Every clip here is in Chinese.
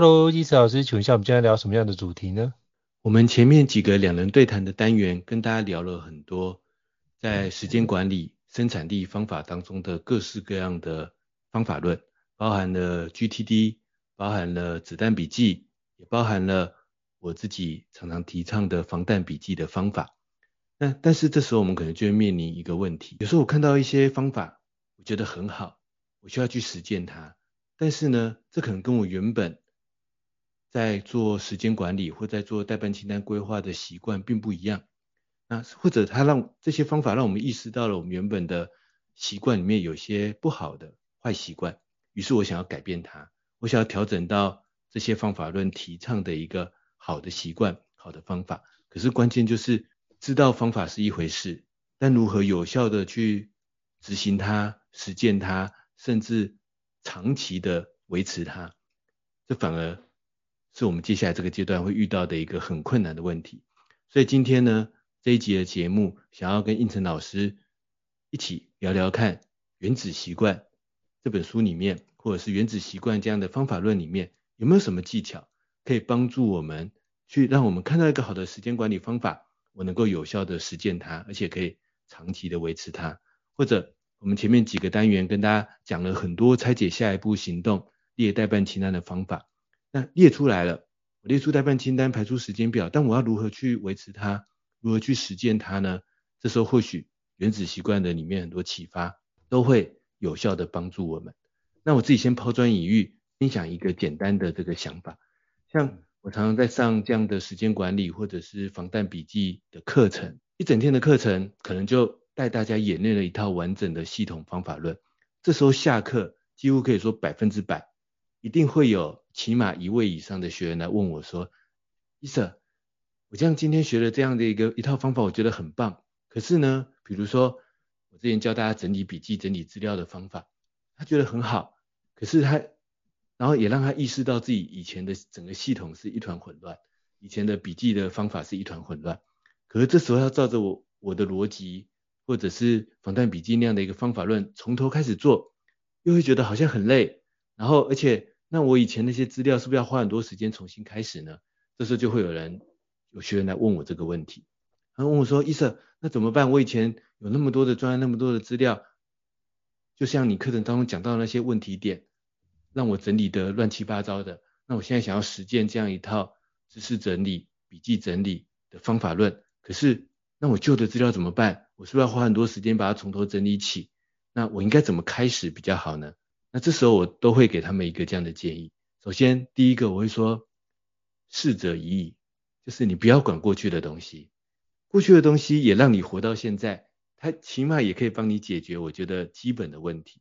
Hello，伊斯老师，请问一下，我们今天聊什么样的主题呢？我们前面几个两人对谈的单元，跟大家聊了很多在时间管理、生产力方法当中的各式各样的方法论，包含了 GTD，包含了子弹笔记，也包含了我自己常常提倡的防弹笔记的方法。那但是这时候我们可能就会面临一个问题，有时候我看到一些方法，我觉得很好，我需要去实践它，但是呢，这可能跟我原本在做时间管理或在做代办清单规划的习惯并不一样，那或者他让这些方法让我们意识到了我们原本的习惯里面有些不好的坏习惯，于是我想要改变它，我想要调整到这些方法论提倡的一个好的习惯、好的方法。可是关键就是知道方法是一回事，但如何有效的去执行它、实践它，甚至长期的维持它，这反而。是我们接下来这个阶段会遇到的一个很困难的问题，所以今天呢，这一集的节目想要跟胤丞老师一起聊聊看《原子习惯》这本书里面，或者是《原子习惯》这样的方法论里面，有没有什么技巧可以帮助我们去让我们看到一个好的时间管理方法，我能够有效的实践它，而且可以长期的维持它，或者我们前面几个单元跟大家讲了很多拆解下一步行动、列待办清单的方法。那列出来了，我列出待办清单，排出时间表，但我要如何去维持它，如何去实践它呢？这时候或许原子习惯的里面很多启发都会有效的帮助我们。那我自己先抛砖引玉，分享一个简单的这个想法。像我常常在上这样的时间管理或者是防弹笔记的课程，一整天的课程可能就带大家演练了一套完整的系统方法论。这时候下课几乎可以说百分之百。一定会有起码一位以上的学员来问我说：“伊瑟，我这样今天学了这样的一个一套方法，我觉得很棒。可是呢，比如说我之前教大家整理笔记、整理资料的方法，他觉得很好。可是他，然后也让他意识到自己以前的整个系统是一团混乱，以前的笔记的方法是一团混乱。可是这时候要照着我我的逻辑，或者是防弹笔记那样的一个方法论，从头开始做，又会觉得好像很累。”然后，而且，那我以前那些资料是不是要花很多时间重新开始呢？这时候就会有人，有学员来问我这个问题。他问我说：“伊瑟，那怎么办？我以前有那么多的专案，那么多的资料，就像你课程当中讲到的那些问题点，让我整理得乱七八糟的。那我现在想要实践这样一套知识整理、笔记整理的方法论，可是，那我旧的资料怎么办？我是不是要花很多时间把它从头整理起？那我应该怎么开始比较好呢？”那这时候我都会给他们一个这样的建议。首先，第一个我会说，逝者已矣，就是你不要管过去的东西，过去的东西也让你活到现在，它起码也可以帮你解决我觉得基本的问题。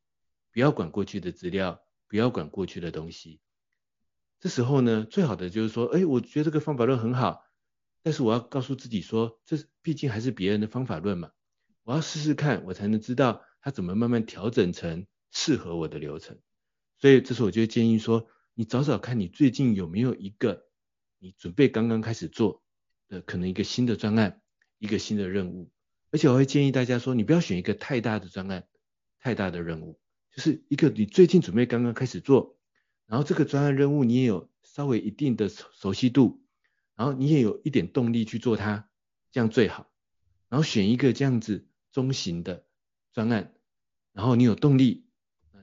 不要管过去的资料，不要管过去的东西。这时候呢，最好的就是说，哎，我觉得这个方法论很好，但是我要告诉自己说，这毕竟还是别人的方法论嘛，我要试试看，我才能知道它怎么慢慢调整成。适合我的流程，所以这时候我就建议说，你找找看你最近有没有一个你准备刚刚开始做的可能一个新的专案，一个新的任务，而且我会建议大家说，你不要选一个太大的专案，太大的任务，就是一个你最近准备刚刚开始做，然后这个专案任务你也有稍微一定的熟悉度，然后你也有一点动力去做它，这样最好。然后选一个这样子中型的专案，然后你有动力，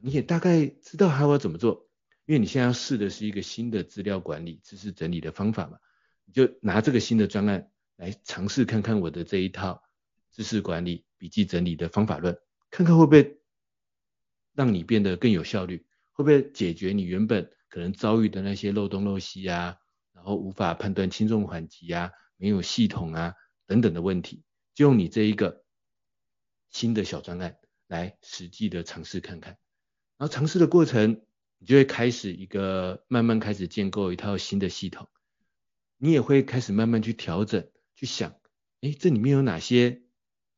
你也大概知道还要怎么做，因为你现在要试的是一个新的资料管理、知识整理的方法嘛，你就拿这个新的专案来尝试看看我的这一套知识管理、笔记整理的方法论，看看会不会让你变得更有效率，会不会解决你原本可能遭遇的那些漏洞漏隙啊，然后无法判断轻重缓急啊，没有系统啊等等的问题。就用你这一个新的小专案来实际的尝试看看，然后尝试的过程，你就会开始一个慢慢开始建构一套新的系统，你也会开始慢慢去调整，去想，哎，这里面有哪些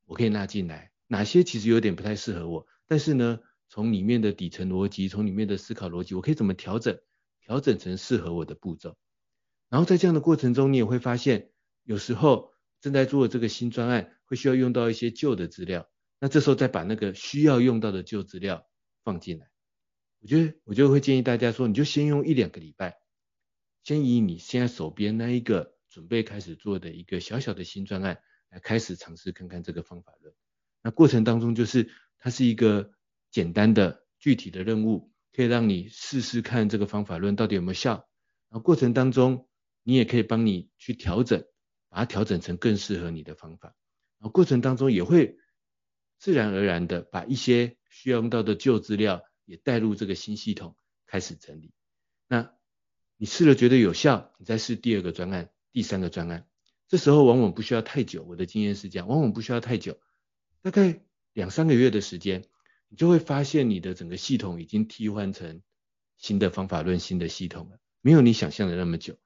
我可以纳进来，哪些其实有点不太适合我，但是呢，从里面的底层逻辑，从里面的思考逻辑，我可以怎么调整，调整成适合我的步骤，然后在这样的过程中，你也会发现，有时候。正在做这个新专案会需要用到一些旧的资料，那这时候再把那个需要用到的旧资料放进来，我觉得我就会建议大家说，你就先用一两个礼拜，先以你现在手边那一个准备开始做的一个小小的新专案来开始尝试看看这个方法论。那过程当中就是它是一个简单的具体的任务，可以让你试试看这个方法论到底有没有效。然后过程当中你也可以帮你去调整。把它调整成更适合你的方法，然后过程当中也会自然而然的把一些需要用到的旧资料也带入这个新系统开始整理。那你试了觉得有效，你再试第二个专案、第三个专案，这时候往往不需要太久。我的经验是这样，往往不需要太久，大概两三个月的时间，你就会发现你的整个系统已经替换成新的方法论、新的系统了，没有你想象的那么久。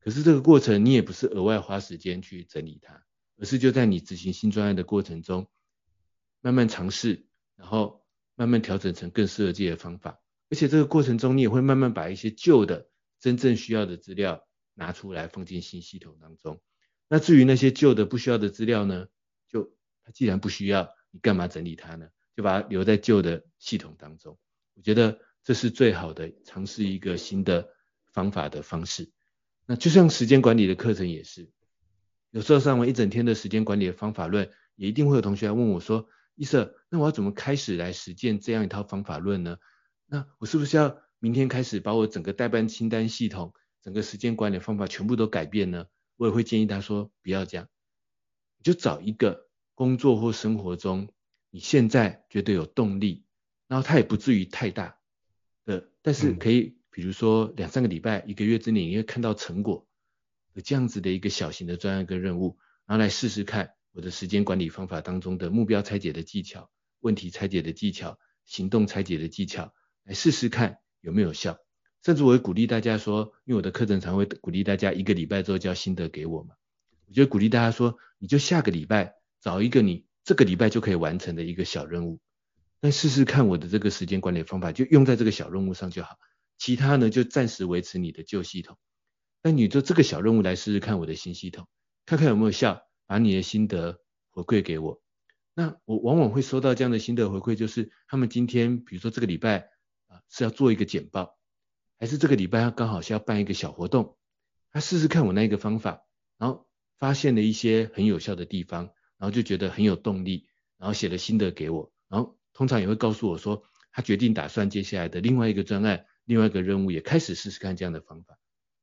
可是这个过程，你也不是额外花时间去整理它，而是就在你执行新专案的过程中，慢慢尝试，然后慢慢调整成更适合自己的方法。而且这个过程中，你也会慢慢把一些旧的、真正需要的资料拿出来放进新系统当中。那至于那些旧的不需要的资料呢，就它既然不需要，你干嘛整理它呢？就把它留在旧的系统当中。我觉得这是最好的尝试一个新的方法的方式。那就像时间管理的课程也是，有时候上完一整天的时间管理的方法论，也一定会有同学来问我说，伊瑟，那我要怎么开始来实践这样一套方法论呢？那我是不是要明天开始把我整个代办清单系统、整个时间管理方法全部都改变呢？我也会建议他说，不要这样，你就找一个工作或生活中你现在觉得有动力，然后它也不至于太大的，但是可以、嗯。比如说两三个礼拜、一个月之内，你会看到成果，有这样子的一个小型的专案跟任务，然后来试试看我的时间管理方法当中的目标拆解的技巧、问题拆解的技巧、行动拆解的技巧，来试试看有没有效。甚至我会鼓励大家说，因为我的课程常会鼓励大家一个礼拜之后交心得给我嘛，我就鼓励大家说，你就下个礼拜找一个你这个礼拜就可以完成的一个小任务，那试试看我的这个时间管理方法就用在这个小任务上就好。其他呢，就暂时维持你的旧系统，那你就这个小任务来试试看我的新系统，看看有没有效，把你的心得回馈给我。那我往往会收到这样的心得回馈，就是他们今天，比如说这个礼拜啊是要做一个简报，还是这个礼拜他刚好是要办一个小活动，他试试看我那个方法，然后发现了一些很有效的地方，然后就觉得很有动力，然后写了心得给我，然后通常也会告诉我说，他决定打算接下来的另外一个专案。另外一个任务也开始试试看这样的方法，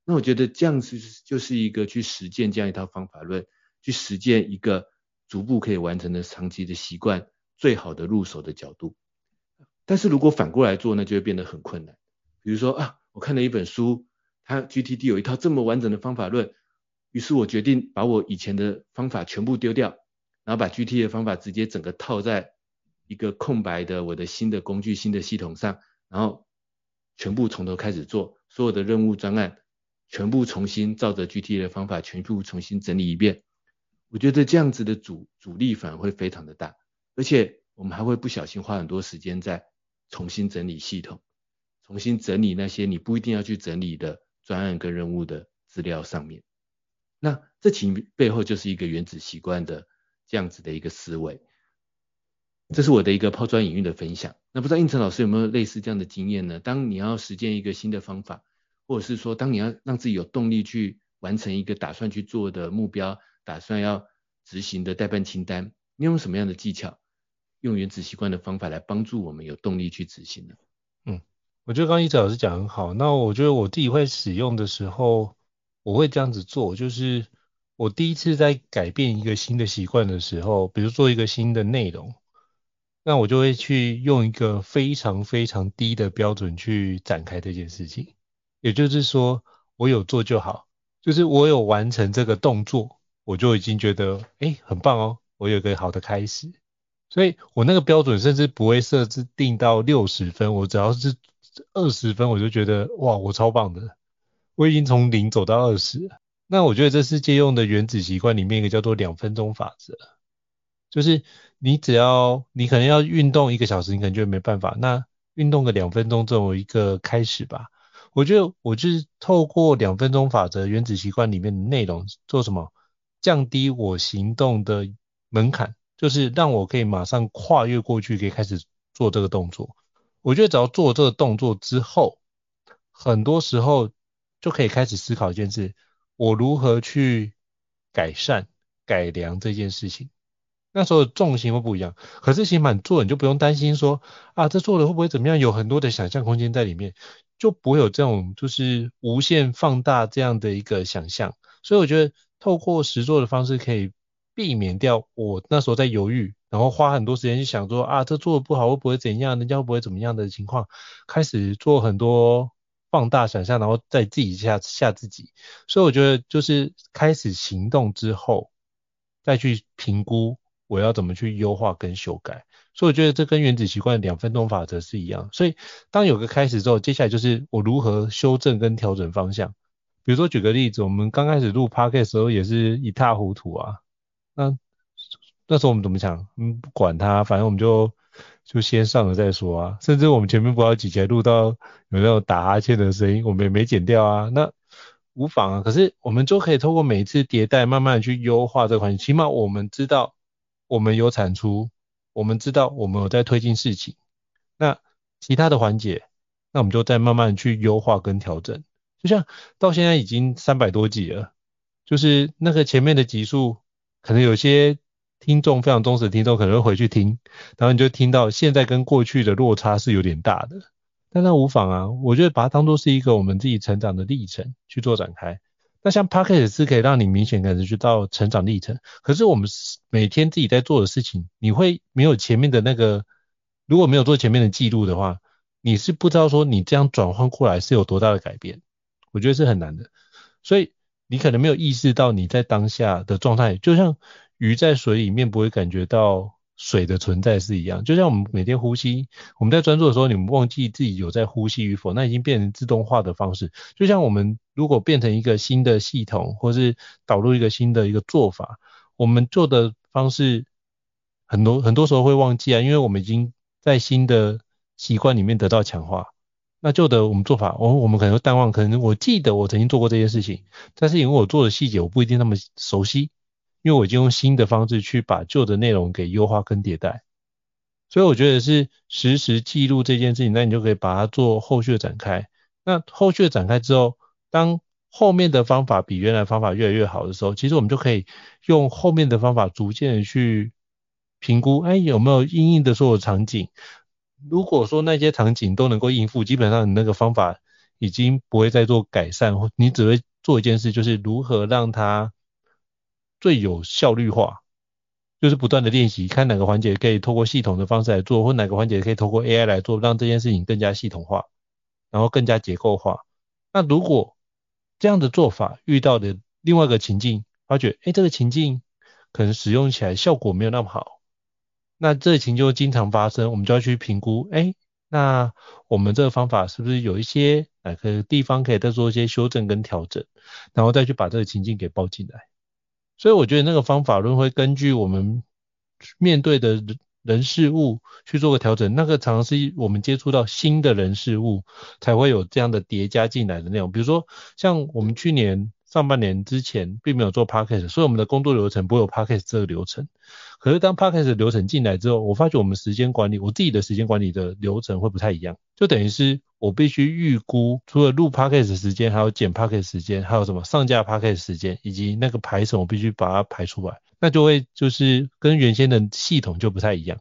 那我觉得这样子就是一个去实践这样一套方法论，去实践一个逐步可以完成的长期的习惯，最好的入手的角度。但是如果反过来做那，就会变得很困难。比如说啊，我看了一本书，它 GTD 有一套这么完整的方法论，于是我决定把我以前的方法全部丢掉，然后把 GTD 的方法直接整个套在一个空白的我的新的工具、新的系统上，然后。全部从头开始做，所有的任务专案全部重新照着 GTD 的方法全部重新整理一遍。我觉得这样子的阻阻力反而会非常的大，而且我们还会不小心花很多时间在重新整理系统，重新整理那些你不一定要去整理的专案跟任务的资料上面。那这其背后就是一个原子习惯的这样子的一个思维。这是我的一个抛砖引玉的分享。那不知道应成老师有没有类似这样的经验呢？当你要实践一个新的方法，或者是说当你要让自己有动力去完成一个打算去做的目标，打算要执行的待办清单，你用什么样的技巧，用原子习惯的方法来帮助我们有动力去执行呢？嗯，我觉得刚刚一直老师讲很好。那我觉得我自己会使用的时候，我会这样子做，就是我第一次在改变一个新的习惯的时候，比如做一个新的内容，那我就会去用一个非常非常低的标准去展开这件事情。也就是说，我有做就好，就是我有完成这个动作，我就已经觉得，哎，很棒哦，我有个好的开始。所以我那个标准甚至不会设置定到六十分，我只要是二十分，我就觉得，哇，我超棒的，我已经从零走到二十。那我觉得这是借用的原子习惯里面一个叫做两分钟法则，就是你只要你可能要运动一个小时，你可能就没办法，那运动个两分钟作为一个开始吧。我觉得我就是透过两分钟法则、原子习惯里面的内容做什么，降低我行动的门槛，就是让我可以马上跨越过去，可以开始做这个动作。我觉得只要做这个动作之后，很多时候就可以开始思考一件事：我如何去改善、改良这件事情。那时候重心会不一样，可是行满做你就不用担心说啊，这做了会不会怎么样？有很多的想象空间在里面。就不会有这种就是无限放大这样的一个想象，所以我觉得透过实做的方式可以避免掉我那时候在犹豫，然后花很多时间去想说啊，这做的不好会不会怎样，人家会不会怎么样的情况，开始做很多放大想象，然后再自己吓吓自己。所以我觉得就是开始行动之后，再去评估我要怎么去优化跟修改。所以我觉得这跟原子习惯两分钟法则是一样。所以当有个开始之后，接下来就是我如何修正跟调整方向。比如说举个例子，我们刚开始录 Podcast 时候也是一塌糊涂啊。那那时候我们怎么想？嗯，不管它，反正我们就就先上了再说啊。甚至我们前面不知道几集录到有那种打哈欠的声音，我们也没剪掉啊。那无妨啊。可是我们就可以透过每一次迭代，慢慢的去优化这款。起码我们知道我们有产出。我们知道我们有在推进事情，那其他的环节，那我们就再慢慢去优化跟调整。就像到现在已经三百多集了，就是那个前面的集数，可能有些听众非常忠实的听众可能会回去听，然后你就听到现在跟过去的落差是有点大的，但那无妨啊，我觉得把它当做是一个我们自己成长的历程去做展开。那像 Podcast 是可以让你明显感觉到成长历程，可是我们每天自己在做的事情，你会没有前面的那个，如果没有做前面的记录的话，你是不知道说你这样转换过来是有多大的改变，我觉得是很难的，所以你可能没有意识到你在当下的状态，就像鱼在水里面不会感觉到。水的存在是一样，就像我们每天呼吸，我们在专注的时候，你们忘记自己有在呼吸与否，那已经变成自动化的方式。就像我们如果变成一个新的系统，或是导入一个新的一个做法，我们做的方式很多很多时候会忘记啊，因为我们已经在新的习惯里面得到强化。那旧的我们做法，我我们可能会淡忘，可能我记得我曾经做过这件事情，但是因为我做的细节我不一定那么熟悉。因为我已经用新的方式去把旧的内容给优化跟迭代，所以我觉得是实时记录这件事情，那你就可以把它做后续的展开。那后续的展开之后，当后面的方法比原来方法越来越好的时候，其实我们就可以用后面的方法逐渐的去评估，哎，有没有因应的所有场景？如果说那些场景都能够应付，基本上你那个方法已经不会再做改善，你只会做一件事，就是如何让它。最有效率化，就是不断的练习，看哪个环节可以透过系统的方式来做，或哪个环节可以透过 AI 来做，让这件事情更加系统化，然后更加结构化。那如果这样的做法遇到的另外一个情境，发觉，哎，这个情境可能使用起来效果没有那么好，那这情就经常发生，我们就要去评估，哎，那我们这个方法是不是有一些哪个地方可以再做一些修正跟调整，然后再去把这个情境给包进来。所以我觉得那个方法论会根据我们面对的人事物去做个调整，那个常常是我们接触到新的人事物才会有这样的叠加进来的内容。比如说像我们去年上半年之前并没有做 Podcast，所以我们的工作流程不会有 Podcast 这个流程。可是当 Podcast 流程进来之后，我发觉我们时间管理，我自己的时间管理的流程会不太一样，就等于是我必须预估除了录 Podcast 时间，还有剪 Podcast 时间，还有什么上架 Podcast 时间，以及那个排程，我必须把它排出来，那就会就是跟原先的系统就不太一样。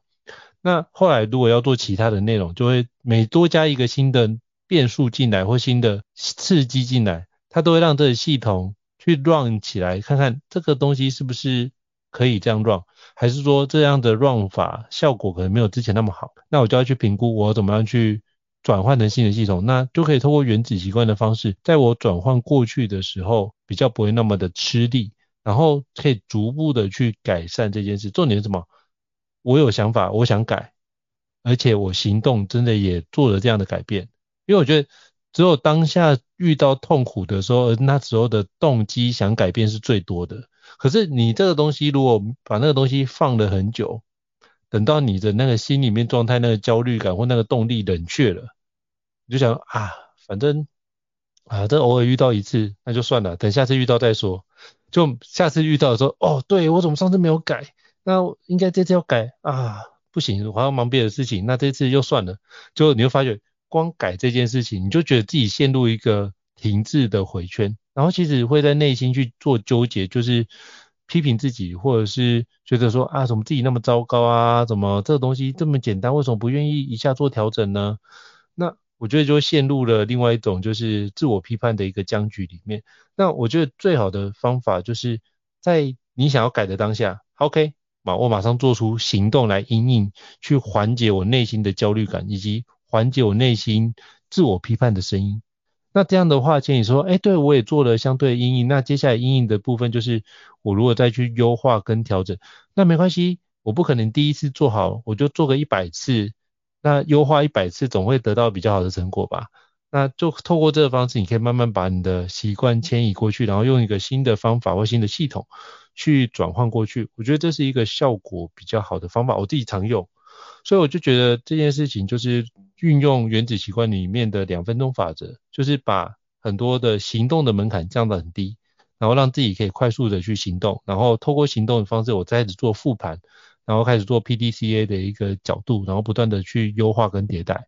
那后来如果要做其他的内容，就会每多加一个新的变数进来或新的刺激进来。它都会让这个系统去 run 起来，看看这个东西是不是可以这样 run，还是说这样的 run 法效果可能没有之前那么好。那我就要去评估我怎么样去转换成新的系统，那就可以透过原子习惯的方式，在我转换过去的时候比较不会那么的吃力，然后可以逐步的去改善这件事。重点是什么？我有想法，我想改，而且我行动真的也做了这样的改变，因为我觉得。只有当下遇到痛苦的时候，那时候的动机想改变是最多的。可是你这个东西，如果把那个东西放了很久，等到你的那个心里面状态、那个焦虑感或那个动力冷却了，你就想啊，反正啊，这偶尔遇到一次，那就算了，等下次遇到再说。就下次遇到的时候，哦，对，我怎么上次没有改？那应该这次要改啊，不行，我还要忙别的事情，那这次又算了。就你会发觉。光改这件事情，你就觉得自己陷入一个停滞的回圈，然后其实会在内心去做纠结，就是批评自己，或者是觉得说啊，怎么自己那么糟糕啊？怎么这个东西这么简单，为什么不愿意一下做调整呢？那我觉得就陷入了另外一种就是自我批判的一个僵局里面。那我觉得最好的方法就是在你想要改的当下，OK，我马上做出行动来因应，去缓解我内心的焦虑感以及。缓解我内心自我批判的声音。那这样的话，建议说，哎，对我也做了相对的因应。那接下来阴影的部分就是，我如果再去优化跟调整，那没关系，我不可能第一次做好，我就做个一百次。那优化一百次，总会得到比较好的成果吧？那就透过这个方式，你可以慢慢把你的习惯迁移过去，然后用一个新的方法或新的系统去转换过去。我觉得这是一个效果比较好的方法，我自己常用。所以我就觉得这件事情就是运用原子习惯里面的两分钟法则，就是把很多的行动的门槛降到很低，然后让自己可以快速的去行动，然后透过行动的方式，我再开始做复盘，然后开始做 PDCA 的一个角度，然后不断的去优化跟迭代。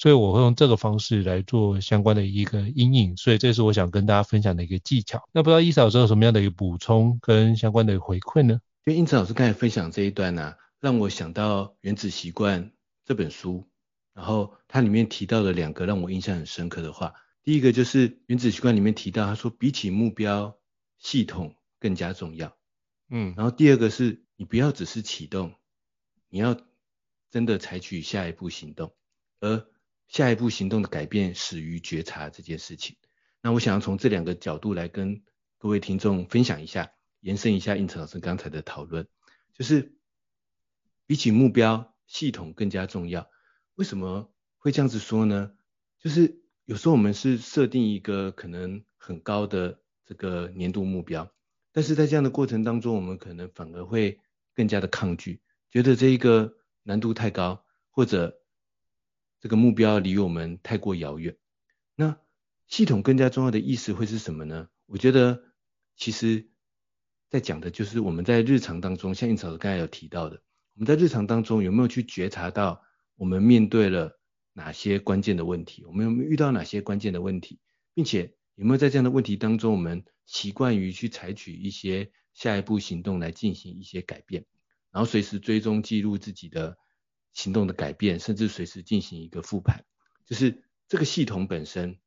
所以我会用这个方式来做相关的一个阴影，所以这是我想跟大家分享的一个技巧。那不知道伊嫂老师有什么样的一个补充跟相关的回馈呢？因为英子老师刚才分享这一段呢、让我想到《原子习惯》这本书，然后它里面提到了两个让我印象很深刻的话。第一个就是《原子习惯》里面提到，他说比起目标，系统更加重要。嗯，然后第二个是你不要只是启动，你要真的采取下一步行动，而下一步行动的改变始于觉察这件事情。那我想要从这两个角度来跟各位听众分享一下，延伸一下应成老师刚才的讨论，就是。比起目标，系统更加重要。为什么会这样子说呢？就是有时候我们是设定一个可能很高的这个年度目标，但是在这样的过程当中，我们可能反而会更加的抗拒，觉得这一个难度太高，或者这个目标离我们太过遥远。那系统更加重要的意思会是什么呢？我觉得其实在讲的就是我们在日常当中，像应草刚才有提到的。我们在日常当中有没有去觉察到我们面对了哪些关键的问题？我们有没有遇到哪些关键的问题？并且有没有在这样的问题当中，我们习惯于去采取一些下一步行动来进行一些改变，然后随时追踪记录自己的行动的改变，甚至随时进行一个复盘。就是这个系统本身，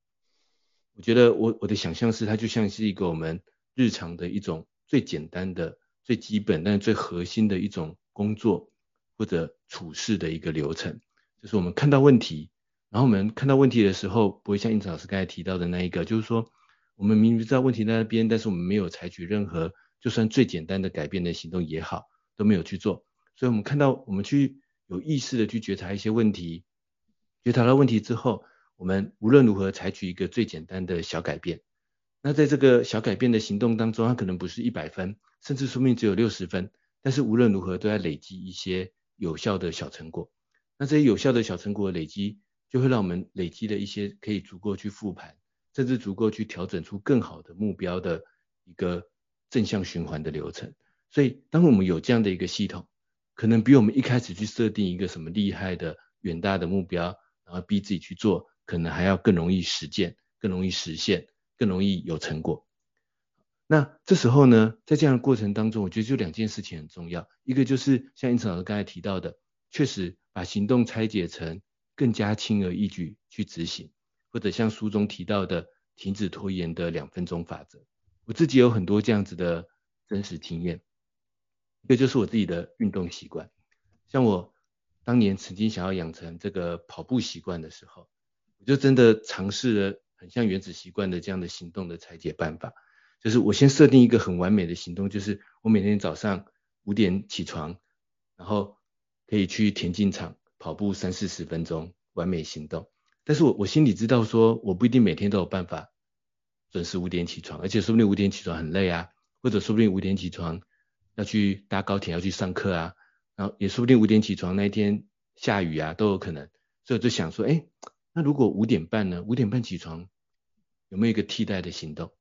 我觉得我我的想象是它就像是一个我们日常的一种最简单的、最基本但是最核心的一种。工作或者处事的一个流程，就是我们看到问题，然后我们看到问题的时候，不会像应子老师刚才提到的那一个，就是说我们明明知道问题在那边，但是我们没有采取任何，就算最简单的改变的行动也好，都没有去做。所以，我们看到我们去有意识的去觉察一些问题，觉察到问题之后，我们无论如何采取一个最简单的小改变。那在这个小改变的行动当中，它可能不是一百分，甚至说明只有六十分。但是无论如何都要累积一些有效的小成果，那这些有效的小成果累积，就会让我们累积的一些可以足够去复盘，甚至足够去调整出更好的目标的一个正向循环的流程。所以，当我们有这样的一个系统，可能比我们一开始去设定一个什么厉害的远大的目标，然后逼自己去做，可能还要更容易实践，更容易实现，更容易有成果。那这时候呢，在这样的过程当中，我觉得就两件事情很重要，一个就是像胤丞老师刚才提到的，确实把行动拆解成更加轻而易举去执行，或者像书中提到的停止拖延的两分钟法则。我自己有很多这样子的真实经验。一个就是我自己的运动习惯，像我当年曾经想要养成这个跑步习惯的时候，我就真的尝试了很像原子习惯的这样的行动的拆解办法，就是我先设定一个很完美的行动，就是我每天早上五点起床，然后可以去田径场跑步三四十分钟，完美行动。但是我我心里知道说，我不一定每天都有办法准时五点起床，而且说不定五点起床很累啊，或者说不定五点起床。要去搭高铁，要去上课啊，然后也说不定五点起床那一天下雨啊，都有可能。所以我就想说，哎，那如果五点半呢？五点半起床有没有一个替代的行动？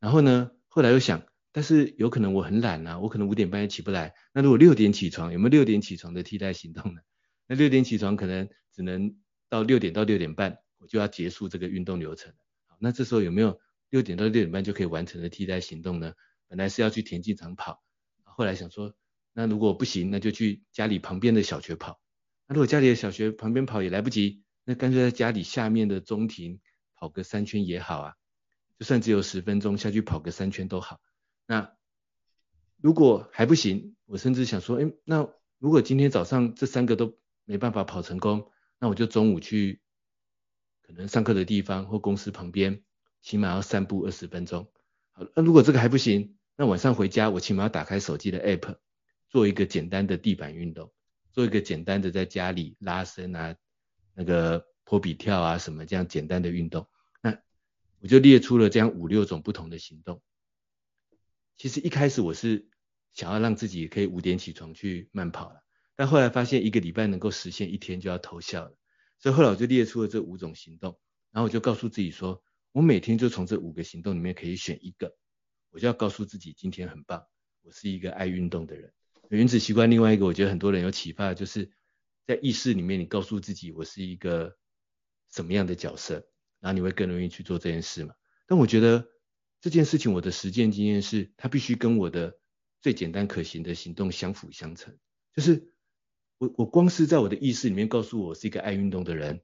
然后呢，后来又想，但是有可能我很懒啊，我可能五点半也起不来。那如果六点起床，有没有六点起床的替代行动呢？那六点起床可能只能到六点到六点半，我就要结束这个运动流程。好，那这时候有没有六点到六点半就可以完成的替代行动呢？本来是要去田径场跑。后来想说，那如果不行，那就去家里旁边的小学跑。那如果家里的小学旁边跑也来不及，那干脆在家里下面的中庭跑个三圈也好啊。就算只有十分钟，下去跑个三圈都好。那如果还不行，我甚至想说，哎，那如果今天早上这三个都没办法跑成功，那我就中午去可能上课的地方或公司旁边，起码要散步二十分钟。好，那如果这个还不行，那晚上回家，我起码要打开手机的 app，做一个简单的地板运动，做一个简单的在家里拉伸啊，那个波比跳啊什么这样简单的运动。我就列出了这样五六种不同的行动。其实一开始我是想要让自己可以五点起床去慢跑了，但后来发现一个礼拜能够实现一天就要偷笑了，所以后来我就列出了这五种行动，然后我就告诉自己说，我每天就从这五个行动里面可以选一个。我就要告诉自己，今天很棒，我是一个爱运动的人。原子习惯另外一个，我觉得很多人有启发，就是在意识里面，你告诉自己，我是一个什么样的角色，然后你会更容易去做这件事嘛。但我觉得这件事情，我的实践经验是，它必须跟我的最简单可行的行动相辅相成。就是我我光是在我的意识里面告诉我，是一个爱运动的人，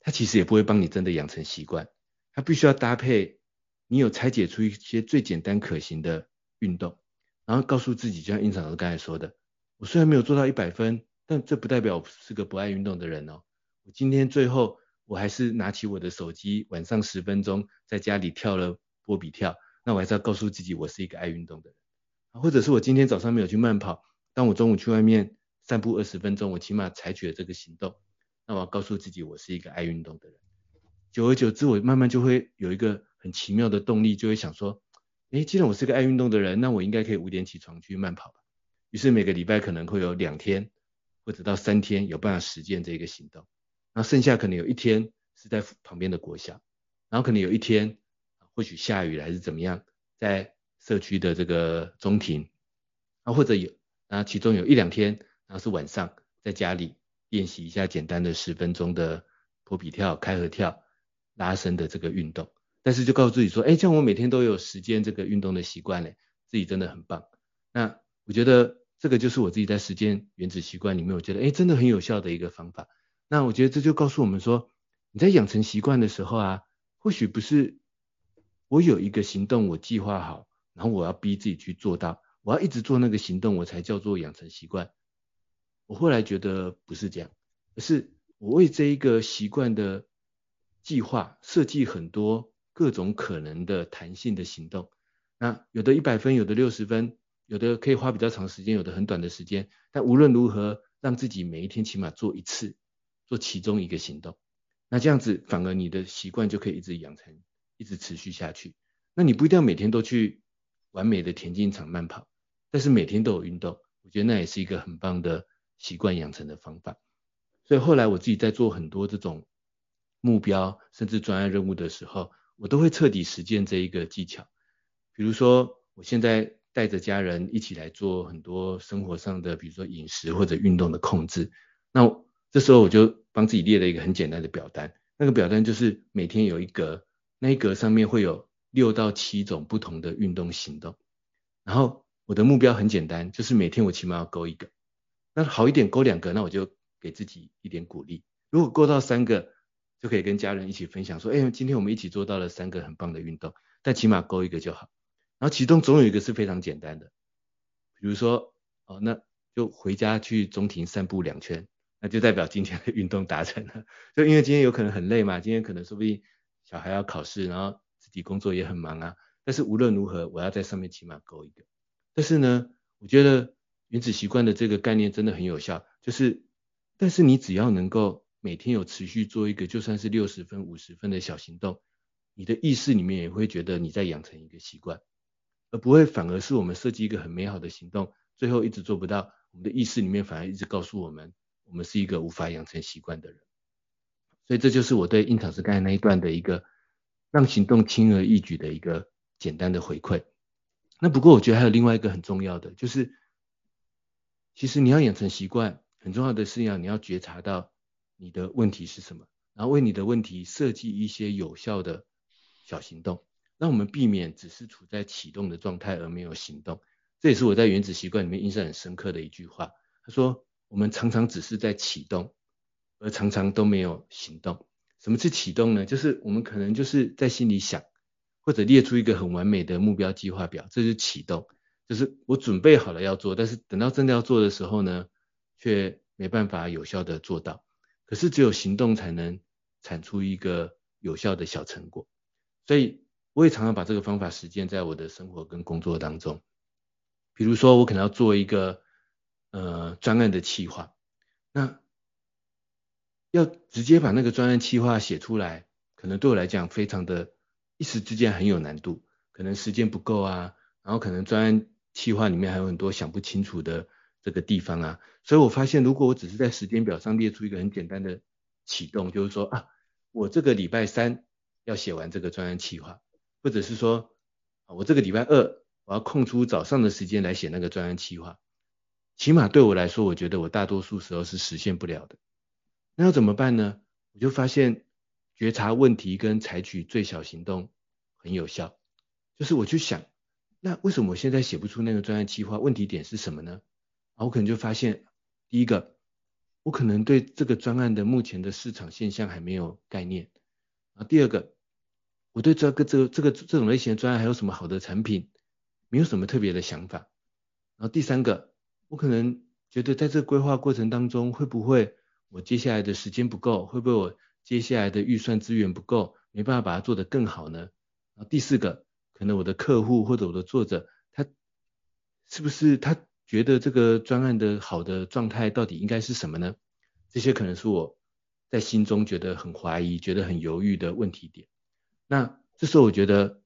它其实也不会帮你真的养成习惯，它必须要搭配。你有拆解出一些最简单可行的运动，然后告诉自己，就像胤丞老师刚才说的，我虽然没有做到一百分，但这不代表我是个不爱运动的人哦。我今天最后我还是拿起我的手机，晚上十分钟在家里跳了波比跳，那我还是要告诉自己，我是一个爱运动的人。或者是我今天早上没有去慢跑，当我中午去外面散步二十分钟，我起码采取了这个行动，那我要告诉自己，我是一个爱运动的人。久而久之，我慢慢就会有一个。很奇妙的动力，就会想说，诶，既然我是个爱运动的人，那我应该可以五点起床去慢跑吧。于是每个礼拜可能会有两天或者到三天有办法实践这个行动，然后剩下可能有一天是在旁边的国小，然后可能有一天或许下雨了还是怎么样，在社区的这个中庭，啊或者有，然后其中有一两天，然后是晚上在家里练习一下简单的十分钟的波比跳、开合跳、拉伸的这个运动。但是就告诉自己说，哎，这样我每天都有时间这个运动的习惯嘞，自己真的很棒。那我觉得这个就是我自己在时间原子习惯里面，我觉得哎，真的很有效的一个方法。那我觉得这就告诉我们说，你在养成习惯的时候啊，或许不是我有一个行动我计划好，然后我要逼自己去做到，我要一直做那个行动，我才叫做养成习惯。我后来觉得不是这样，而是我为这一个习惯的计划设计很多。各种可能的弹性的行动，那有的一百分，有的六十分，有的可以花比较长时间，有的很短的时间。但无论如何，让自己每一天起码做一次，做其中一个行动，那这样子反而你的习惯就可以一直养成，一直持续下去。那你不一定要每天都去完美的田径场慢跑，但是每天都有运动，我觉得那也是一个很棒的习惯养成的方法。所以后来我自己在做很多这种目标甚至专案任务的时候，我都会彻底实践这一个技巧。比如说我现在带着家人一起来做很多生活上的，比如说饮食或者运动的控制，那这时候我就帮自己列了一个很简单的表单，那个表单就是每天有一格，那一格上面会有六到七种不同的运动行动，然后我的目标很简单，就是每天我起码要勾一个，那好一点勾两个，那我就给自己一点鼓励，如果勾到三个，就可以跟家人一起分享说，哎，今天我们一起做到了三个很棒的运动，但起码勾一个就好。然后其中总有一个是非常简单的，比如说，哦，那就回家去中庭散步两圈，那就代表今天的运动达成了。就因为今天有可能很累嘛，今天可能说不定小孩要考试，然后自己工作也很忙啊。但是无论如何，我要在上面起码勾一个。但是呢，我觉得原子习惯的这个概念真的很有效，就是，但是你只要能够。每天有持续做一个，就算是六十分、五十分的小行动，你的意识里面也会觉得你在养成一个习惯，而不会反而是我们设计一个很美好的行动，最后一直做不到，我们的意识里面反而一直告诉我们，我们是一个无法养成习惯的人。所以这就是我对印堂师刚才那一段的一个让行动轻而易举的一个简单的回馈。那不过我觉得还有另外一个很重要的，就是其实你要养成习惯，很重要的是要你要觉察到。你的问题是什么？然后为你的问题设计一些有效的小行动，让我们避免只是处在启动的状态而没有行动。这也是我在原子习惯里面印象很深刻的一句话。他说：“我们常常只是在启动，而常常都没有行动。什么是启动呢？就是我们可能就是在心里想，或者列出一个很完美的目标计划表，这是启动。就是我准备好了要做，但是等到真的要做的时候呢，却没办法有效的做到。”可是只有行动才能产出一个有效的小成果，所以我也常常把这个方法实践在我的生活跟工作当中。比如说，我可能要做一个呃专案的企划，那要直接把那个专案企划写出来，可能对我来讲非常的一时之间很有难度，可能时间不够啊，然后可能专案企划里面还有很多想不清楚的。这个地方啊，所以我发现，如果我只是在时间表上列出一个很简单的启动，就是说啊，我这个礼拜三要写完这个专案计划，或者是说，我这个礼拜二我要空出早上的时间来写那个专案计划，起码对我来说，我觉得我大多数时候是实现不了的。那要怎么办呢？我就发现觉察问题跟采取最小行动很有效，就是我去想，那为什么我现在写不出那个专案计划？问题点是什么呢？我可能就发现，第一个，我可能对这个专案的目前的市场现象还没有概念。啊，第二个，我对这个这个这个这种类型的专案还有什么好的产品，没有什么特别的想法。然后第三个，我可能觉得在这规划过程当中，会不会我接下来的时间不够，会不会我接下来的预算资源不够，没办法把它做得更好呢？然后第四个，可能我的客户或者我的作者，他是不是他？觉得这个专案的好的状态到底应该是什么呢？这些可能是我在心中觉得很怀疑、觉得很犹豫的问题点。那这时候我觉得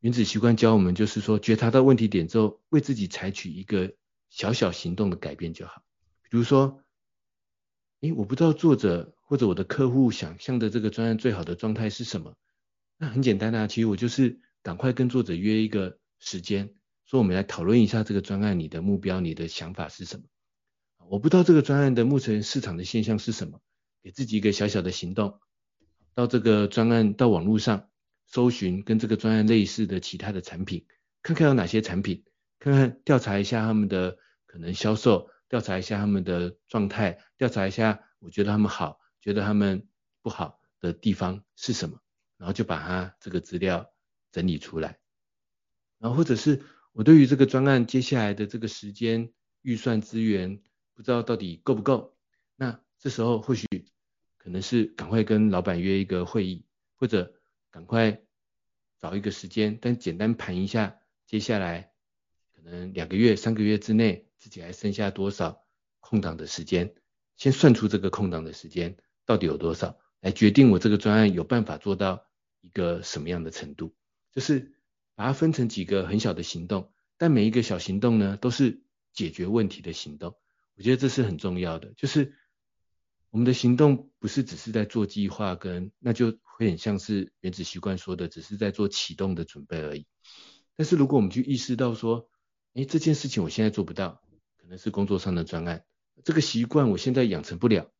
原子习惯教我们就是说，觉察到问题点之后，为自己采取一个小小行动的改变就好。比如说，诶，我不知道作者或者我的客户想象的这个专案最好的状态是什么。那很简单啊，其实我就是赶快跟作者约一个时间。说我们来讨论一下这个专案，你的目标、你的想法是什么？我不知道这个专案的目前市场的现象是什么，给自己一个小小的行动，到这个专案到网络上搜寻跟这个专案类似的其他的产品，看看有哪些产品，看看调查一下他们的可能销售，调查一下他们的状态，调查一下我觉得他们好，觉得他们不好的地方是什么，然后就把它这个资料整理出来，然后或者是。我对于这个专案接下来的这个时间、预算、资源，不知道到底够不够。那这时候或许可能是赶快跟老板约一个会议，或者赶快找一个时间，但简单盘一下接下来可能两个月、三个月之内自己还剩下多少空档的时间，先算出这个空档的时间到底有多少，来决定我这个专案有办法做到一个什么样的程度，就是。把它分成几个很小的行动，但每一个小行动呢，都是解决问题的行动。我觉得这是很重要的，就是我们的行动不是只是在做计划，跟那就会很像是原子习惯说的，只是在做启动的准备而已。但是如果我们去意识到说，诶，这件事情我现在做不到，可能是工作上的专案，这个习惯我现在养成不了，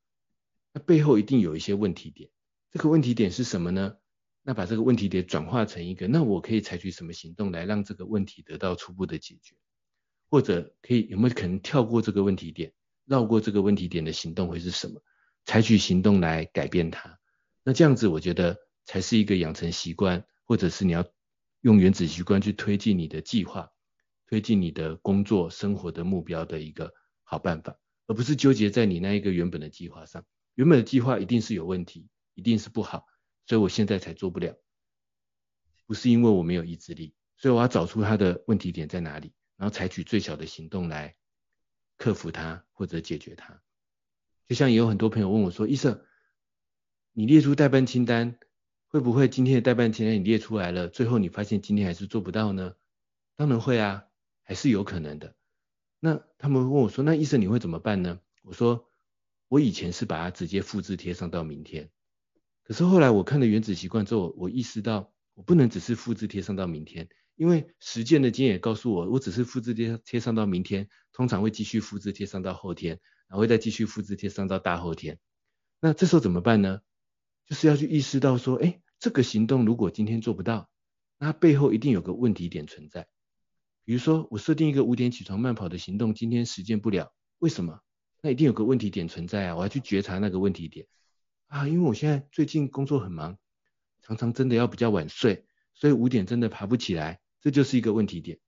那背后一定有一些问题点。这个问题点是什么呢？那把这个问题点转化成一个，那我可以采取什么行动来让这个问题得到初步的解决？或者可以有没有可能跳过这个问题点，绕过这个问题点的行动会是什么？采取行动来改变它。那这样子我觉得才是一个养成习惯，或者是你要用原子习惯去推进你的计划，推进你的工作生活的目标的一个好办法，而不是纠结在你那一个原本的计划上。原本的计划一定是有问题。一定是不好，所以我现在才做不了，不是因为我没有意志力，所以我要找出他的问题点在哪里，然后采取最小的行动来克服它或者解决它。就像也有很多朋友问我说：“医生，你列出待办清单，会不会今天的待办清单你列出来了，最后你发现今天还是做不到呢？”当然会啊，还是有可能的。那他们问我说：“那医生你会怎么办呢？”我说：“我以前是把它直接复制贴上到明天。”可是后来我看了《原子习惯》之后，我意识到我不能只是复制贴上到明天，因为实践的经验告诉我，我只是复制贴贴上到明天，通常会继续复制贴上到后天，然后再继续复制贴上到大后天。那这时候怎么办呢？就是要去意识到说，哎，这个行动如果今天做不到，那背后一定有个问题点存在。比如说我设定一个五点起床慢跑的行动，今天实践不了，为什么？那一定有个问题点存在啊，我要去觉察那个问题点。啊，因为我现在最近工作很忙，常常真的要比较晚睡，所以五点真的爬不起来，这就是一个问题点。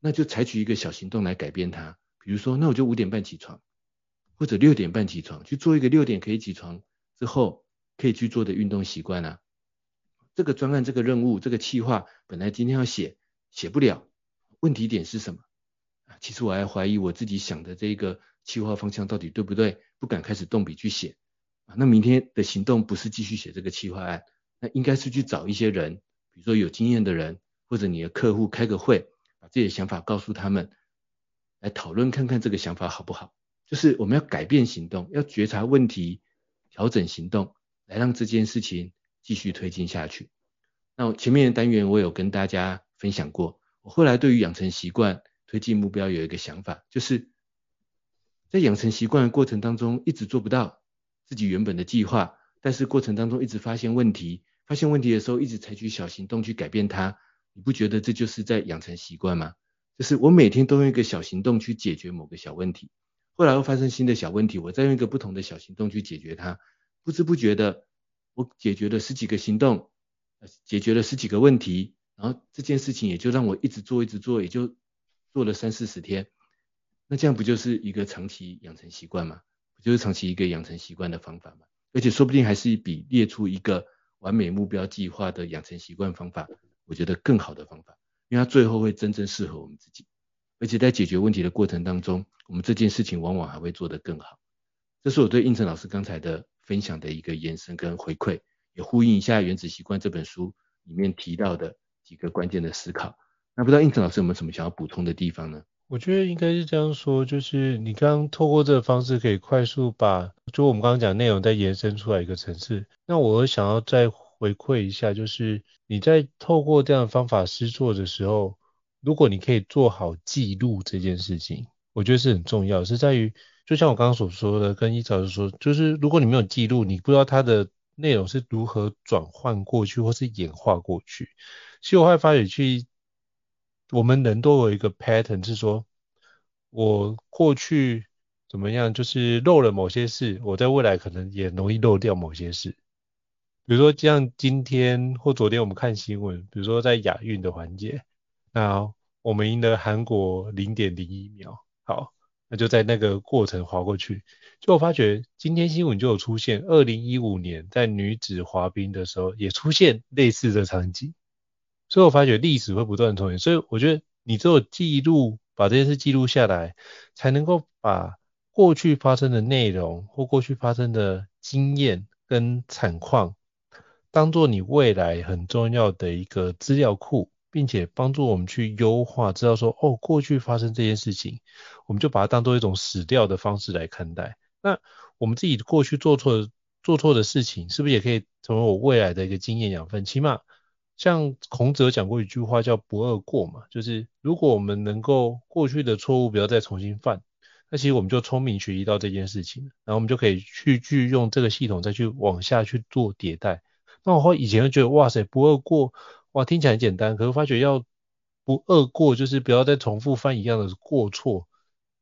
那就采取一个小行动来改变它，比如说，那我就五点半起床，或者六点半起床，去做一个六点可以起床之后可以去做的运动习惯啊。这个专案、这个任务、这个计划，本来今天要写，写不了，问题点是什么？啊，其实我还怀疑我自己想的这个企划方向到底对不对，不敢开始动笔去写。啊那明天的行动不是继续写这个企划案，那应该是去找一些人，比如说有经验的人，或者你的客户开个会，把自己的想法告诉他们，来讨论看看这个想法好不好。就是我们要改变行动，要觉察问题，调整行动，来让这件事情继续推进下去。那前面的单元我有跟大家分享过，后来对于养成习惯、推进目标有一个想法，就是在养成习惯的过程当中一直做不到。自己原本的计划，但是过程当中一直发现问题，发现问题的时候一直采取小行动去改变它，你不觉得这就是在养成习惯吗？就是我每天都用一个小行动去解决某个小问题，后来又发生新的小问题，我再用一个不同的小行动去解决它，不知不觉的我解决了十几个行动，解决了十几个问题，然后这件事情也就让我一直做一直做，也就做了三四十天，那这样不就是一个长期养成习惯吗？不就是长期一个养成习惯的方法吗，而且说不定还是比列出一个完美目标计划的养成习惯方法，我觉得更好的方法，因为它最后会真正适合我们自己，而且在解决问题的过程当中，我们这件事情往往还会做得更好。这是我对应成老师刚才的分享的一个延伸跟回馈，也呼应一下《原子习惯》这本书里面提到的几个关键的思考。那不知道胤丞老师有没有什么想要补充的地方呢？我觉得应该是这样说，就是你刚刚透过这个方式可以快速把，就我们刚刚讲内容再延伸出来一个层次。那我想要再回馈一下，就是你在透过这样的方法试做的时候，如果你可以做好记录这件事情，我觉得是很重要，是在于就像我刚刚所说的，跟一早就说，就是如果你没有记录，你不知道它的内容是如何转换过去或是演化过去。其实我会发觉去。我们人都有一个 pattern，是说，我过去怎么样，就是漏了某些事，我在未来可能也容易漏掉某些事。比如说，像今天或昨天我们看新闻，比如说在亚运的环节，那我们赢了韩国零点零一秒，好，那就在那个过程滑过去，就我发觉今天新闻就有出现，二零一五年在女子滑冰的时候也出现类似的场景。所以我发觉历史会不断重演，所以我觉得你只有记录，把这件事记录下来，才能够把过去发生的内容或过去发生的经验跟惨况，当做你未来很重要的一个资料库，并且帮助我们去优化，知道说哦，过去发生这件事情，我们就把它当做一种死掉的方式来看待。那我们自己过去做错做错的事情，是不是也可以成为我未来的一个经验养分？起码。像孔子有讲过一句话叫“不貳过”嘛，就是如果我们能够过去的错误不要再重新犯，那其实我们就聪明学习到这件事情，然后我们就可以去去用这个系统再去往下去做迭代。那我以前就觉得哇塞，不貳过，哇听起来很简单，可是发觉要不貳过，就是不要再重复犯一样的过错，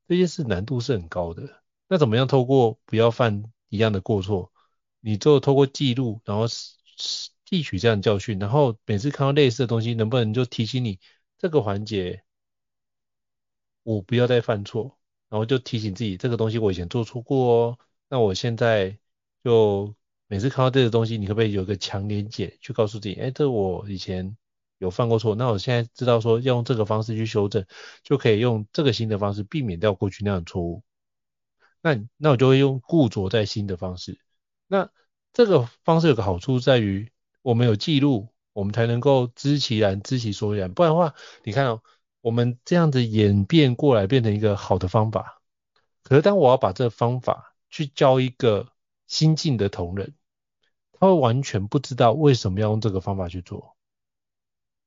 这件事难度是很高的。那怎么样透过不要犯一样的过错，你就透过记录，然后汲取这样的教训，然后每次看到类似的东西，能不能就提醒你这个环节，我不要再犯错，然后就提醒自己这个东西我以前做错过哦，那我现在就每次看到这个东西，你可不可以有个强连结去告诉自己，哎，这我以前有犯过错，那我现在知道说要用这个方式去修正，就可以用这个新的方式避免掉过去那样的错误。那那我就会用固着在新的方式。那这个方式有个好处在于。我们有记录，我们才能够知其然，知其所以然。不然的话，你看哦，我们这样子演变过来，变成一个好的方法。可是当我要把这方法去教一个新进的同仁，他会完全不知道为什么要用这个方法去做。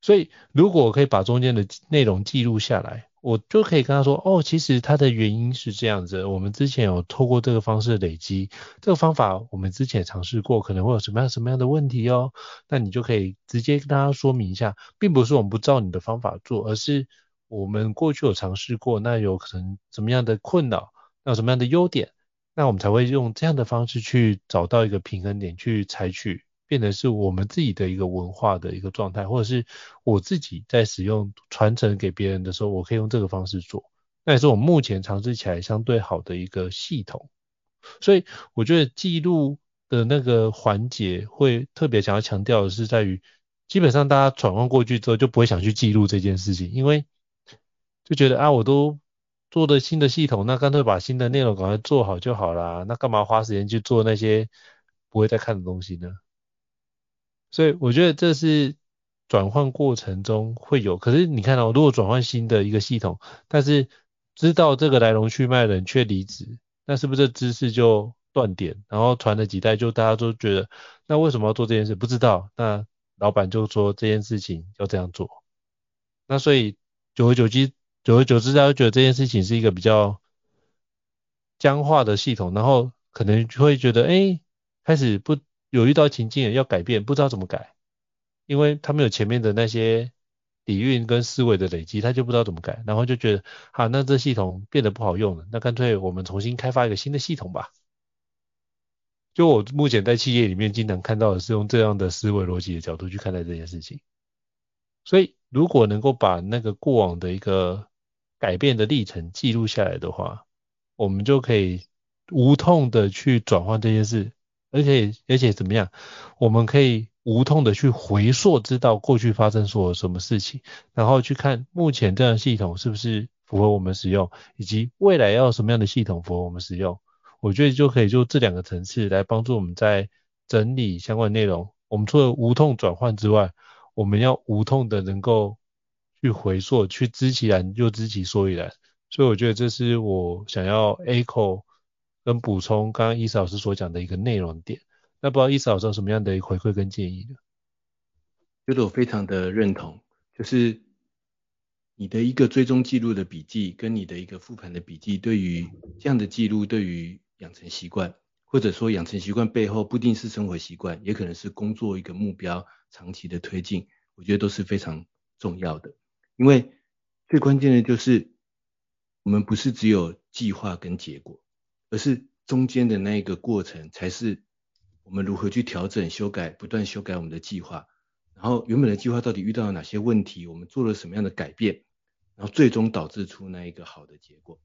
所以，如果我可以把中间的内容记录下来。我就可以跟他说，哦，其实它的原因是这样子。我们之前有透过这个方式累积，这个方法我们之前尝试过，可能会有什么样什么样的问题哦。那你就可以直接跟大家说明一下，并不是我们不照你的方法做，而是我们过去有尝试过，那有可能什么样的困扰，那有什么样的优点，那我们才会用这样的方式去找到一个平衡点去采取。变成是我们自己的一个文化的一个状态，或者是我自己在使用传承给别人的时候，我可以用这个方式做，那也是我目前尝试起来相对好的一个系统。所以我觉得记录的那个环节会特别想要强调的是在于，基本上大家转换过去之后就不会想去记录这件事情，因为就觉得啊，我都做的新的系统，那干脆把新的内容赶快做好就好啦，那干嘛花时间去做那些不会再看的东西呢？所以我觉得这是转换过程中会有，可是你看到，如果转换新的一个系统，但是知道这个来龙去脉的人却离职，那是不是这知识就断点？然后传了几代，就大家都觉得，那为什么要做这件事？不知道，那老板就说这件事情要这样做，那所以久而久之，久而久之，大家觉得这件事情是一个比较僵化的系统，然后可能会觉得，哎，开始不。有遇到情境要改变，不知道怎么改，因为他没有前面的那些底蕴跟思维的累积，他就不知道怎么改，然后就觉得，好，那这系统变得不好用了，那干脆我们重新开发一个新的系统吧。就我目前在企业里面经常看到的是用这样的思维逻辑的角度去看待这件事情，所以如果能够把那个过往的一个改变的历程记录下来的话，我们就可以无痛的去转换这件事。而且而且怎么样？我们可以无痛的去回溯，知道过去发生所有什么事情，然后去看目前这样系统是不是符合我们使用，以及未来要什么样的系统符合我们使用。我觉得就可以就这两个层次来帮助我们在整理相关内容。我们除了无痛转换之外，我们要无痛的能够去回溯，去知其然又知其所以然。所以我觉得这是我想要 echo。跟补充刚刚伊斯老师所讲的一个内容点，那不知道伊斯老师有什么样的回馈跟建议呢？觉得我非常的认同，就是你的一个追踪记录的笔记，跟你的一个复盘的笔记，对于这样的记录，对于养成习惯，或者说养成习惯背后不一定是生活习惯，也可能是工作一个目标长期的推进，我觉得都是非常重要的。因为最关键的就是我们不是只有计划跟结果。而是中间的那一个过程，才是我们如何去调整、修改、不断修改我们的计划。然后原本的计划到底遇到了哪些问题，我们做了什么样的改变，然后最终导致出那一个好的结果。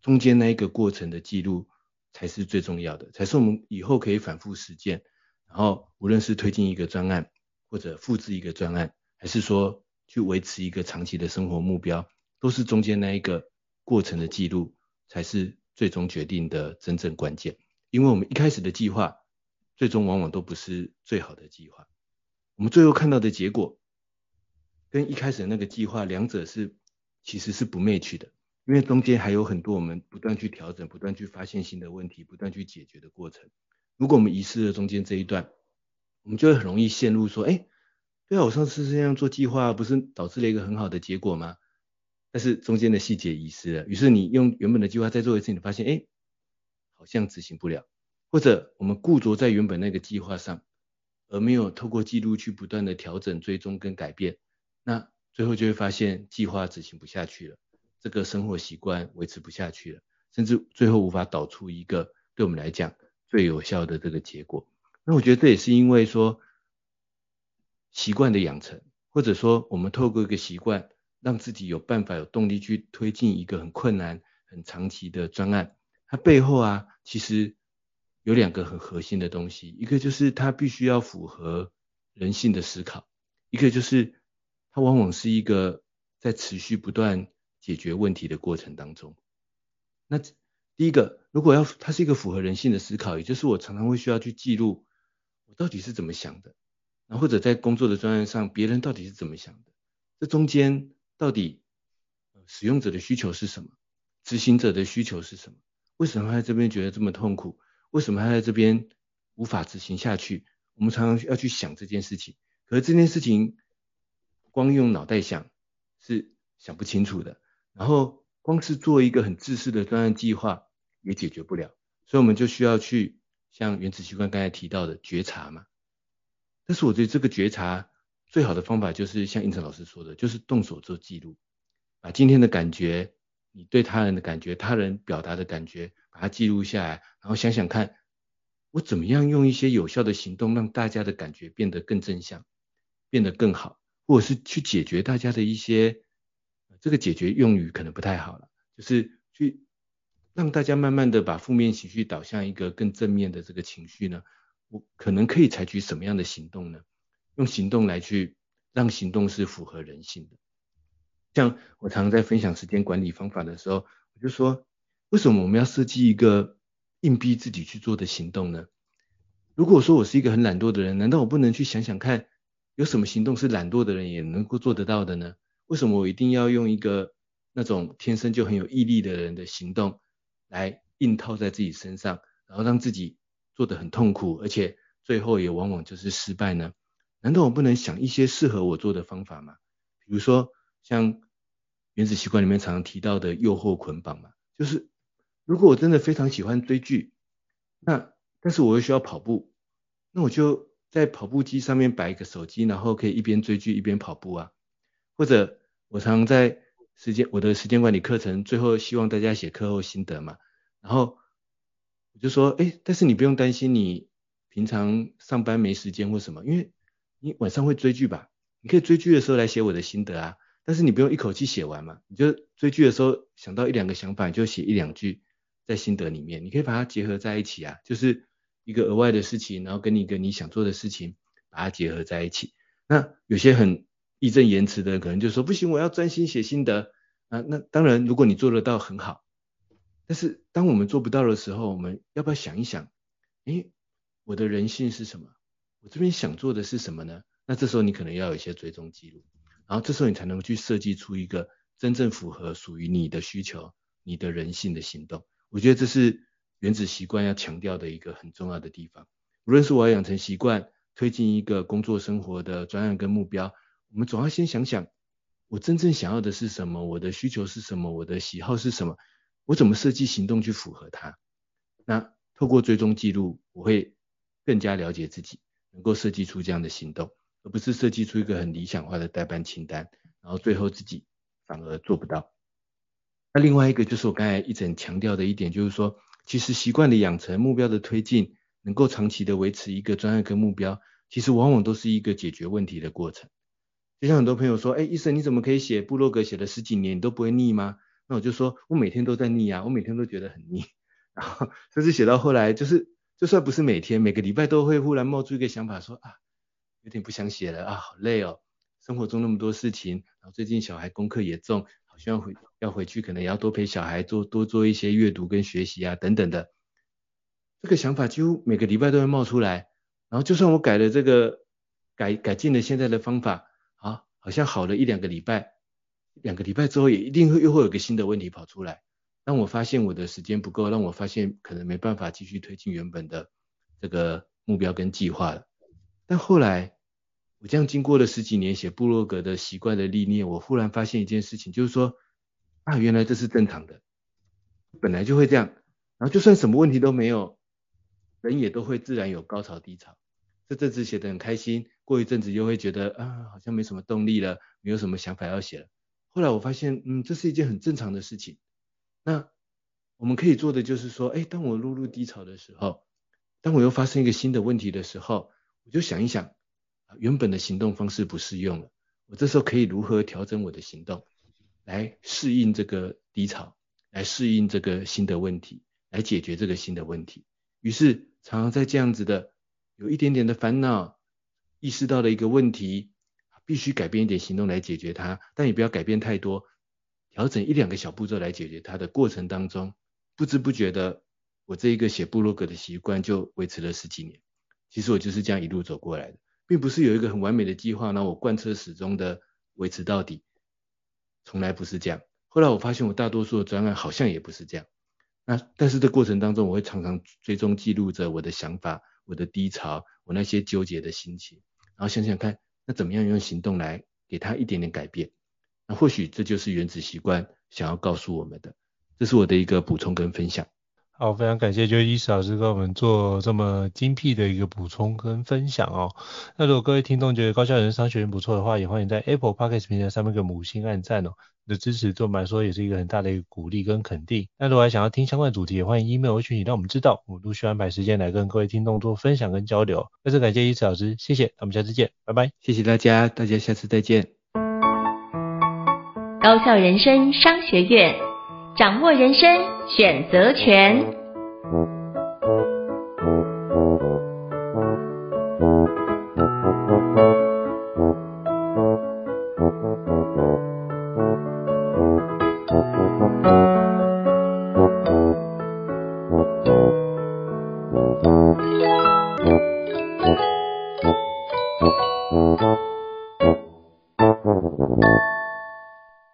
中间那一个过程的记录才是最重要的，才是我们以后可以反复实践。然后无论是推进一个专案，或者复制一个专案，还是说去维持一个长期的生活目标，都是中间那一个过程的记录才是。最终决定的真正关键，因为我们一开始的计划，最终往往都不是最好的计划。我们最后看到的结果，跟一开始的那个计划，两者是其实是不 match 的，因为中间还有很多我们不断去调整、不断去发现新的问题、不断去解决的过程。如果我们遗失了中间这一段，我们就会很容易陷入说，哎，对啊，我上次是这样做计划，不是导致了一个很好的结果吗？但是中间的细节遗失了，于是你用原本的计划再做一次，你发现，哎，好像执行不了，或者我们固着在原本那个计划上，而没有透过记录去不断的调整、追踪跟改变，那最后就会发现计划执行不下去了，这个生活习惯维持不下去了，甚至最后无法导出一个对我们来讲最有效的这个结果。那我觉得这也是因为说习惯的养成，或者说我们透过一个习惯。让自己有办法、有动力去推进一个很困难、很长期的专案，它背后啊，其实有两个很核心的东西，一个就是它必须要符合人性的思考，一个就是它往往是一个在持续不断解决问题的过程当中。那第一个，如果要它是一个符合人性的思考，也就是我常常会需要去记录我到底是怎么想的，然后或者在工作的专案上，别人到底是怎么想的，这中间。到底使用者的需求是什么？执行者的需求是什么？为什么他在这边觉得这么痛苦？为什么他在这边无法执行下去？我们常常要去想这件事情，可是这件事情光用脑袋想是想不清楚的。然后光是做一个很自私的专案计划也解决不了，所以我们就需要去像原子习惯刚才提到的觉察嘛。但是我觉得这个觉察。最好的方法就是像胤丞老师说的，就是动手做记录，把今天的感觉，你对他人的感觉，他人表达的感觉，把它记录下来，然后想想看，我怎么样用一些有效的行动，让大家的感觉变得更正向，变得更好，或者是去解决大家的一些，这个解决用语可能不太好了，就是去让大家慢慢的把负面情绪导向一个更正面的这个情绪呢，我可能可以采取什么样的行动呢？用行动来去让行动是符合人性的。像我常常在分享时间管理方法的时候，我就说，为什么我们要设计一个硬逼自己去做的行动呢？如果说我是一个很懒惰的人，难道我不能去想想看，有什么行动是懒惰的人也能够做得到的呢？为什么我一定要用一个那种天生就很有毅力的人的行动来硬套在自己身上，然后让自己做得很痛苦，而且最后也往往就是失败呢？难道我不能想一些适合我做的方法吗？比如说像原子习惯里面常常提到的诱惑捆绑嘛，就是如果我真的非常喜欢追剧，那但是我又需要跑步，那我就在跑步机上面摆一个手机，然后可以一边追剧一边跑步啊。或者我常常在时间我的时间管理课程最后希望大家写课后心得嘛，然后我就说，哎，但是你不用担心你平常上班没时间或什么，因为你晚上会追剧吧？你可以追剧的时候来写我的心得啊，但是你不用一口气写完嘛，你就追剧的时候想到一两个想法，你就写一两句在心得里面，你可以把它结合在一起啊，就是一个额外的事情，然后跟你一个你想做的事情把它结合在一起。那有些很义正言辞的，可能就说不行，我要专心写心得啊。那当然，如果你做得到很好，但是当我们做不到的时候，我们要不要想一想？诶，我的人性是什么？我这边想做的是什么呢？那这时候你可能要有一些追踪记录，然后这时候你才能去设计出一个真正符合属于你的需求、你的人性的行动。我觉得这是原子习惯要强调的一个很重要的地方。无论是我要养成习惯，推进一个工作生活的专案跟目标，我们总要先想想，我真正想要的是什么？我的需求是什么？我的喜好是什么？我怎么设计行动去符合它？那透过追踪记录，我会更加了解自己。能够设计出这样的行动，而不是设计出一个很理想化的代办清单，然后最后自己反而做不到。那另外一个就是我刚才一直强调的一点，就是说，其实习惯的养成、目标的推进，能够长期的维持一个专案跟目标，其实往往都是一个解决问题的过程。就像很多朋友说，哎，医生你怎么可以写部落格写了十几年，你都不会腻吗？那我就说我每天都在腻啊，我每天都觉得很腻，然后甚至写到后来就是。就算不是每天，每个礼拜都会忽然冒出一个想法说，啊，有点不想写了啊，好累哦，生活中那么多事情，然后最近小孩功课也重，好像回要回去，可能也要多陪小孩做多做一些阅读跟学习啊等等的。这个想法几乎每个礼拜都会冒出来，然后就算我改了这个改改进了现在的方法，啊，好像好了一两个礼拜，两个礼拜之后也一定会又会有个新的问题跑出来。让我发现我的时间不够，让我发现可能没办法继续推进原本的这个目标跟计划了。但后来我这样经过了十几年写部落格的习惯的历练，我忽然发现一件事情，就是说啊，原来这是正常的，本来就会这样。然后就算什么问题都没有，人也都会自然有高潮低潮。这阵子写得很开心，过一阵子又会觉得啊，好像没什么动力了，没有什么想法要写了。后来我发现，嗯，这是一件很正常的事情。那我们可以做的就是说，哎，当我落入低潮的时候，当我又发生一个新的问题的时候，我就想一想。原本的行动方式不适用了，我这时候可以如何调整我的行动，来适应这个低潮，来适应这个新的问题，来解决这个新的问题。于是常常在这样子的有一点点的烦恼，意识到了一个问题，必须改变一点行动来解决它，但也不要改变太多，调整一两个小步骤来解决它的过程当中，不知不觉的，我这一个写部落格的习惯就维持了十几年。其实我就是这样一路走过来的。并不是有一个很完美的计划，那我贯彻始终的维持到底，从来不是这样。后来我发现我大多数的专案好像也不是这样。那但是这过程当中，我会常常追踪记录着我的想法、我的低潮、我那些纠结的心情，然后想想看，那怎么样用行动来给他一点点改变？那或许这就是原子习惯想要告诉我们的。这是我的一个补充跟分享。好，非常感谢，就是伊斯老师跟我们做这么精辟的一个补充跟分享哦。那如果各位听众觉得高校人商学院不错的话，也欢迎在 Apple Podcast 平台上面给五星按赞哦。你的支持对我们来说也是一个很大的一个鼓励跟肯定。那如果还想要听相关的主题，也欢迎 email 回去，你让我们知道，我们陆续安排时间来跟各位听众做分享跟交流。再次感谢伊斯老师，谢谢，那我们下次见，拜拜。谢谢大家，大家下次再见。高校人生商学院。掌握人生选择权。